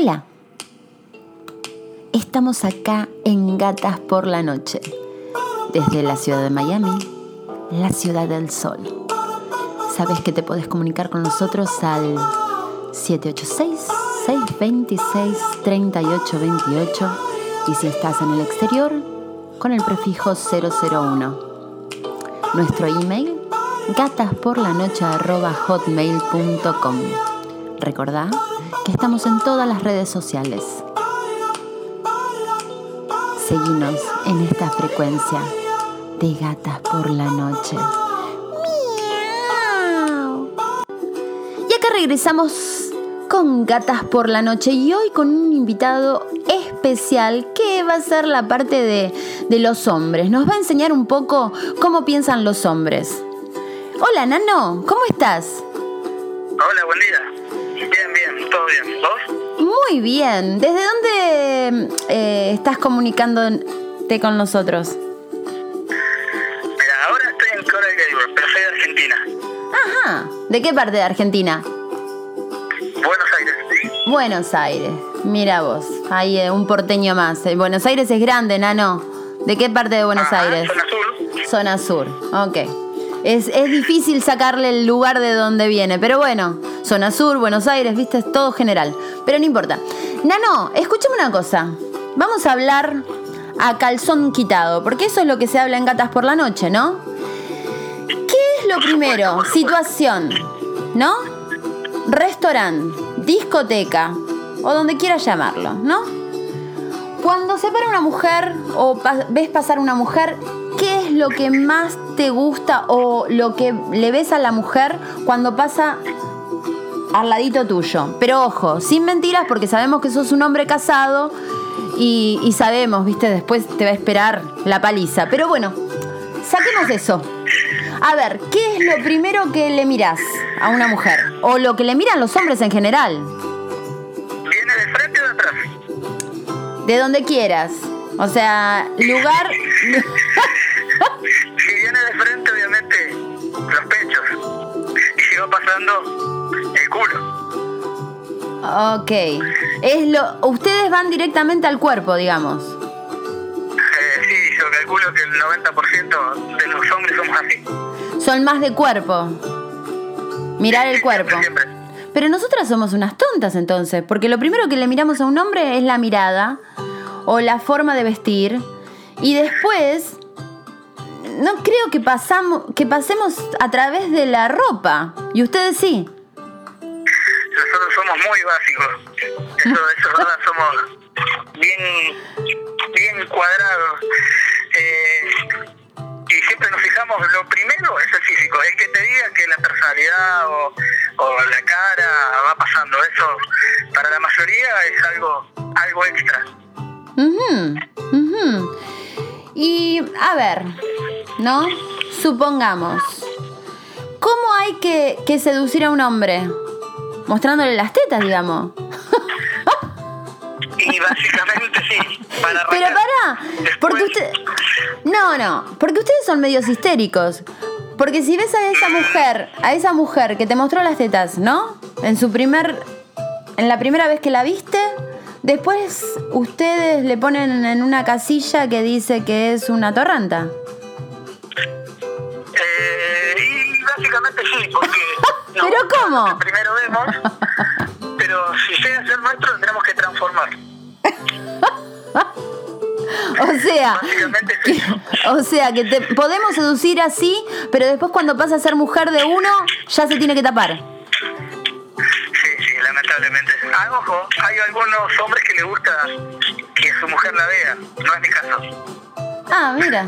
Hola. Estamos acá en Gatas por la Noche, desde la ciudad de Miami, la ciudad del sol. Sabes que te puedes comunicar con nosotros al 786-626-3828 y si estás en el exterior, con el prefijo 001. Nuestro email gatasporlanoche.hotmail.com Recordá que estamos en todas las redes sociales. Seguinos en esta frecuencia de Gatas por la Noche. Miau. Y acá regresamos con Gatas por la Noche y hoy con un invitado especial que va a ser la parte de, de los hombres. Nos va a enseñar un poco cómo piensan los hombres. Hola, Nano, ¿cómo estás? Hola, buen día. Bien. ¿Vos? Muy bien. ¿Desde dónde eh, estás comunicándote con nosotros? Mira, ahora estoy en Coral Gables, pero soy de Argentina. Ajá. ¿De qué parte de Argentina? Buenos Aires. Buenos Aires. Mira vos, hay eh, un porteño más. Eh, Buenos Aires es grande, Nano. ¿De qué parte de Buenos Ajá, Aires? Zona Sur. Zona sur, ok. Es, es difícil sacarle el lugar de donde viene, pero bueno, zona sur, Buenos Aires, viste, es todo general. Pero no importa. Nano, escúchame una cosa. Vamos a hablar a calzón quitado, porque eso es lo que se habla en Gatas por la Noche, ¿no? ¿Qué es lo primero? Situación, ¿no? Restaurante, discoteca, o donde quieras llamarlo, ¿no? Cuando se para una mujer o ves pasar una mujer, ¿qué es lo que más te gusta o lo que le ves a la mujer cuando pasa al ladito tuyo? Pero ojo, sin mentiras porque sabemos que sos un hombre casado y, y sabemos, viste, después te va a esperar la paliza. Pero bueno, saquemos eso. A ver, ¿qué es lo primero que le mirás a una mujer? O lo que le miran los hombres en general. ¿Viene de frente o de atrás? De donde quieras. O sea, lugar. Si viene de frente, obviamente, los pechos. Y si va pasando, culo. Ok. Es lo. Ustedes van directamente al cuerpo, digamos. Eh, sí, yo calculo que el 90% de los hombres somos así. Son más de cuerpo. Mirar el cuerpo. Siempre, siempre. Pero nosotras somos unas tontas entonces, porque lo primero que le miramos a un hombre es la mirada o la forma de vestir y después no creo que pasamos que pasemos a través de la ropa y ustedes sí. Nosotros somos muy básicos. Eso, eso es verdad, somos bien, bien cuadrados. Eh, y siempre nos fijamos, lo primero es el físico. El que te diga que la personalidad o, la cara va pasando. Eso para la mayoría es algo, algo extra. Y a ver, ¿no? Supongamos, ¿cómo hay que seducir a un hombre? Mostrándole las tetas, digamos. Y básicamente sí, para Pero pará, porque usted... No, no, porque ustedes son medios histéricos. Porque si ves a esa mujer, a esa mujer que te mostró las tetas, ¿no? En su primer... En la primera vez que la viste, después ustedes le ponen en una casilla que dice que es una torranta. Eh, y básicamente sí, porque... ¿Pero cómo? que Primero vemos, pero si llega a ser nuestro, lo tenemos que transformar. O sea, sí. o sea que te podemos seducir así, pero después cuando pasa a ser mujer de uno, ya se tiene que tapar. Sí, sí, lamentablemente. Ah, ojo, hay algunos hombres que les gusta que su mujer la vea. No es mi caso. Ah, mira,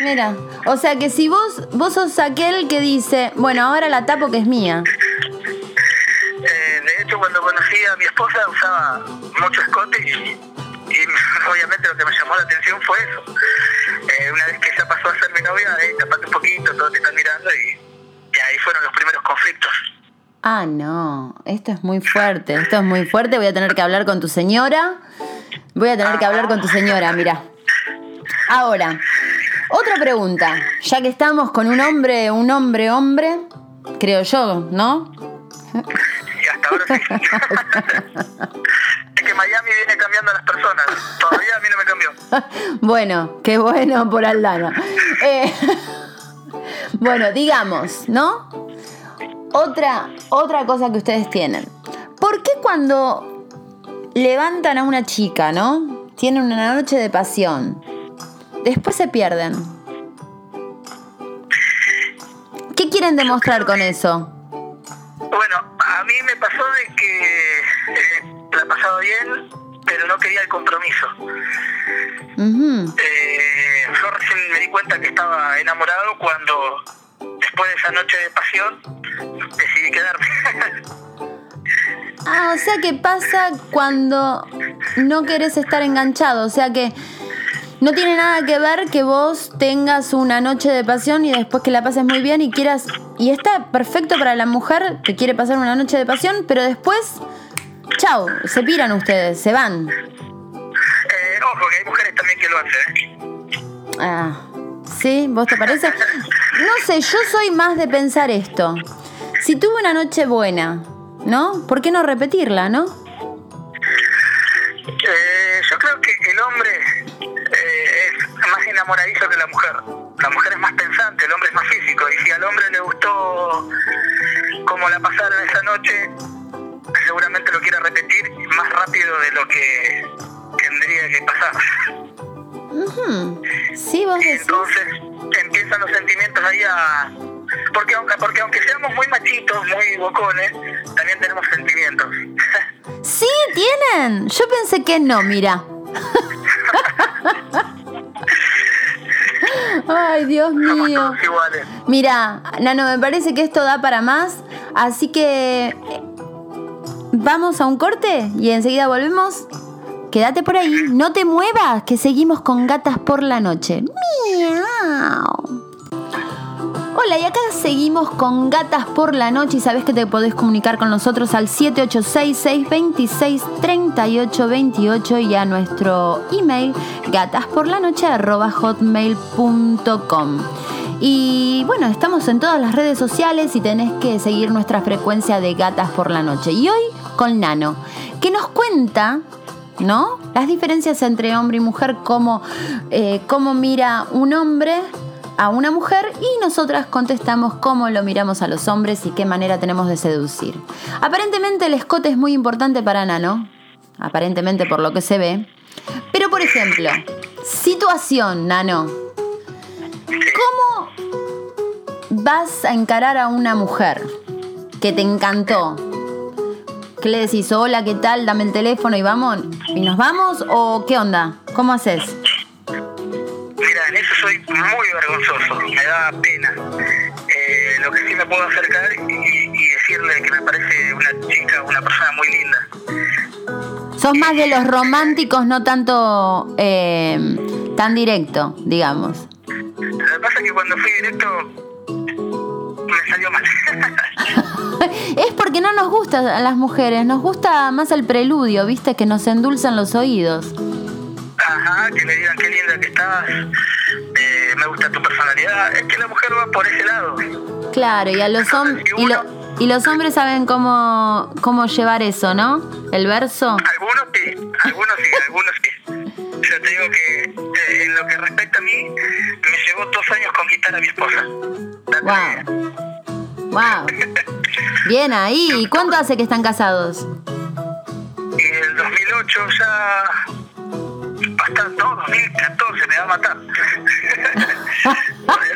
mira. O sea que si vos, vos sos aquel que dice, bueno, ahora la tapo que es mía. Eh, de hecho, cuando conocí a mi esposa usaba mucho escote y, y obviamente lo que me llamó la atención fue eso. Eh, una vez que ella pasó a ser mi novia, hey, tapate un poquito, todos te están mirando y, y ahí fueron los primeros conflictos. Ah, no, esto es muy fuerte, esto es muy fuerte, voy a tener que hablar con tu señora. Voy a tener que hablar con tu señora, mira. Ahora, otra pregunta, ya que estamos con un hombre, un hombre, hombre, creo yo, ¿no? Y hasta ahora sí. es que Miami viene cambiando a las personas. Todavía a mí no me cambió. bueno, qué bueno por Aldana. Eh, bueno, digamos, ¿no? Otra, otra cosa que ustedes tienen. ¿Por qué cuando levantan a una chica, ¿no? Tienen una noche de pasión. Después se pierden. ¿Qué quieren demostrar con eso? Bueno, a mí me pasó de que eh, la pasado bien, pero no quería el compromiso. eh, yo recién me di cuenta que estaba enamorado cuando, después de esa noche de pasión, decidí quedarme. ah, o sea que pasa cuando no querés estar enganchado, o sea que no tiene nada que ver que vos tengas una noche de pasión y después que la pases muy bien y quieras... Y está perfecto para la mujer que quiere pasar una noche de pasión, pero después, chao, se piran ustedes, se van. Eh, ojo, que hay mujeres también que lo hacen. ¿eh? Ah, ¿sí? ¿Vos te parece? No sé, yo soy más de pensar esto. Si tuve una noche buena, ¿no? ¿Por qué no repetirla, no? Enamoradizo que la mujer. La mujer es más pensante, el hombre es más físico. Y si al hombre le gustó cómo la pasaron esa noche, seguramente lo quiere repetir más rápido de lo que tendría que pasar. Sí, vos decís. Entonces empiezan los sentimientos ahí a... Porque aunque, porque aunque seamos muy machitos, muy bocones, también tenemos sentimientos. sí, tienen. Yo pensé que no, mira. Ay, Dios mío. Mira, Nano, me parece que esto da para más, así que vamos a un corte y enseguida volvemos. Quédate por ahí, no te muevas, que seguimos con gatas por la noche. Miau. Hola, y acá seguimos con Gatas por la Noche y sabes que te podés comunicar con nosotros al 786-626-3828 y a nuestro email gatasporlanoche.hotmail.com. Y bueno, estamos en todas las redes sociales y tenés que seguir nuestra frecuencia de Gatas por la Noche. Y hoy con Nano, que nos cuenta ¿no? Las diferencias entre hombre y mujer, cómo, eh, cómo mira un hombre a una mujer y nosotras contestamos cómo lo miramos a los hombres y qué manera tenemos de seducir. Aparentemente el escote es muy importante para Nano, aparentemente por lo que se ve. Pero por ejemplo, situación, Nano. ¿Cómo vas a encarar a una mujer que te encantó? ¿Qué le decís? Hola, ¿qué tal? Dame el teléfono y vamos. ¿Y nos vamos? ¿O qué onda? ¿Cómo haces? Soy muy vergonzoso, me da pena. Eh, lo que sí me puedo acercar y, decirle que me parece una chica, una persona muy linda. Sos más de los románticos, no tanto eh, tan directo, digamos. Lo que pasa es que cuando fui directo me salió mal. es porque no nos gusta a las mujeres, nos gusta más el preludio, viste, que nos endulzan los oídos. Ajá, que me digan qué linda que estás, me gusta tu personalidad. Es que la mujer va por ese lado. Claro, y a los hombres. Y, los hombres saben cómo, cómo llevar eso, ¿no? El verso. Algunos sí, algunos sí, algunos sí. Yo te digo que eh, en lo que respecta a mí, me llevó dos años conquistar a mi esposa. Wow. Wow. Bien ahí. ¿Y cuánto hace que están casados? En el 2008 ya bastante, no, 2014, me va a matar.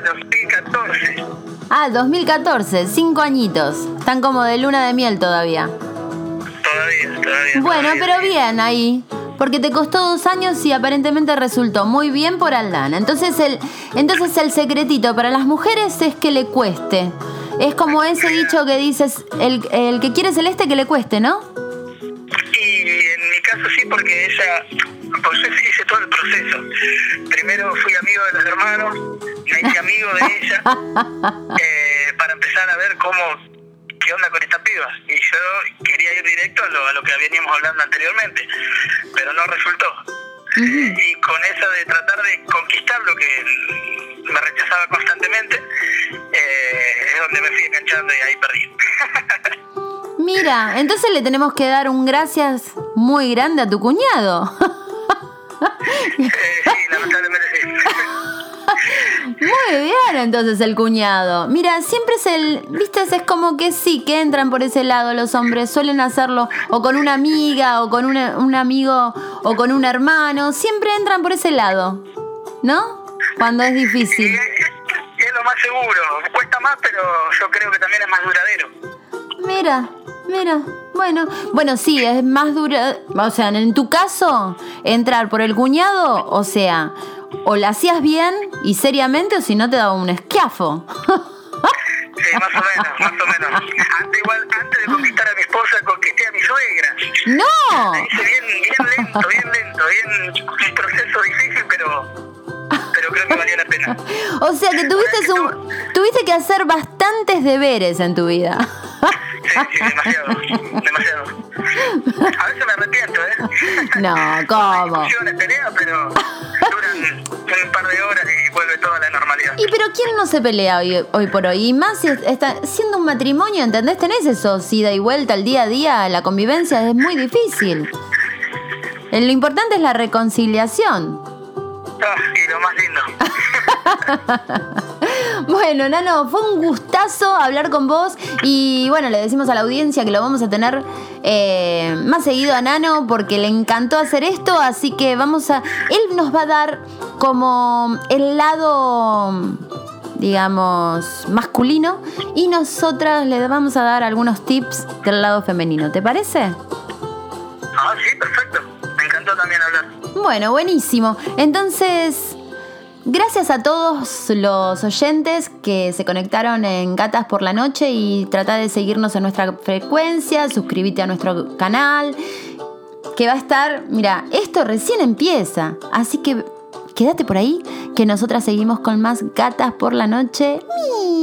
2014. Ah, 2014, cinco añitos. Están como de luna de miel todavía. Todavía, todavía. Bueno, pero bien ahí. Porque te costó dos años y aparentemente resultó muy bien por Aldana. Entonces el, entonces el secretito para las mujeres es que le cueste. Es como ese dicho que dices, el, el que quiere celeste que le cueste, ¿no? Y en mi caso sí, porque ella pues hice todo el proceso. Primero fui amigo de los hermanos, me hice amigo de ella, eh, para empezar a ver cómo, qué onda con esta piba. Y yo quería ir directo a lo, a lo que veníamos hablando anteriormente, pero no resultó. Y con eso de tratar de conquistar lo que me rechazaba constantemente, eh, es donde me fui enganchando y ahí perdí. Mira, entonces le tenemos que dar un gracias muy grande a tu cuñado. Sí, lamentablemente sí. Muy bien, entonces el cuñado. Mira, siempre es el, viste, es como que sí, que entran por ese lado los hombres, suelen hacerlo o con una amiga o con una- un amigo o con un hermano, siempre entran por ese lado, ¿no? Cuando es difícil. es, es lo más seguro. Cuesta más, pero yo creo que también es más duradero. Mira, mira. Bueno, bueno, sí, es más dura. O sea, en tu caso, entrar por el cuñado, o sea, o la hacías bien y seriamente, o si no te daba un esquiafo. Sí, más o menos, más o menos. Antes, igual, antes de conquistar a mi esposa, conquisté a mi suegra. ¡No! La hice bien, bien lento, bien lento, bien un proceso difícil, pero, pero creo que valió la pena. O sea que tuviste, un, tuviste que hacer bastantes deberes en tu vida. Sí, sí, demasiado, demasiado. A veces me arrepiento, ¿eh? No, ¿cómo? peleas, pero duran un par de horas y vuelve toda la normalidad. Y pero ¿quién no se pelea hoy, hoy por hoy? Y más si está siendo un matrimonio, ¿entendés? Tenés eso, ida y vuelta al día a día, la convivencia es muy difícil. Eh, Lo importante es la reconciliación. Ah, y lo más lindo. Bueno, Nano, fue un gustazo hablar con vos y bueno, le decimos a la audiencia que lo vamos a tener eh, más seguido a Nano porque le encantó hacer esto, así que vamos a... Él nos va a dar como el lado, digamos, masculino y nosotras le vamos a dar algunos tips del lado femenino, ¿te parece? Ah, sí, perfecto. Me encantó también hablar. Bueno, buenísimo. Entonces, gracias a todos los oyentes que se conectaron en Gatas por la Noche y trata de seguirnos en nuestra frecuencia, suscríbete a nuestro canal, que va a estar, mira, esto recién empieza, así que quédate por ahí, que nosotras seguimos con más Gatas por la Noche. ¡Mi!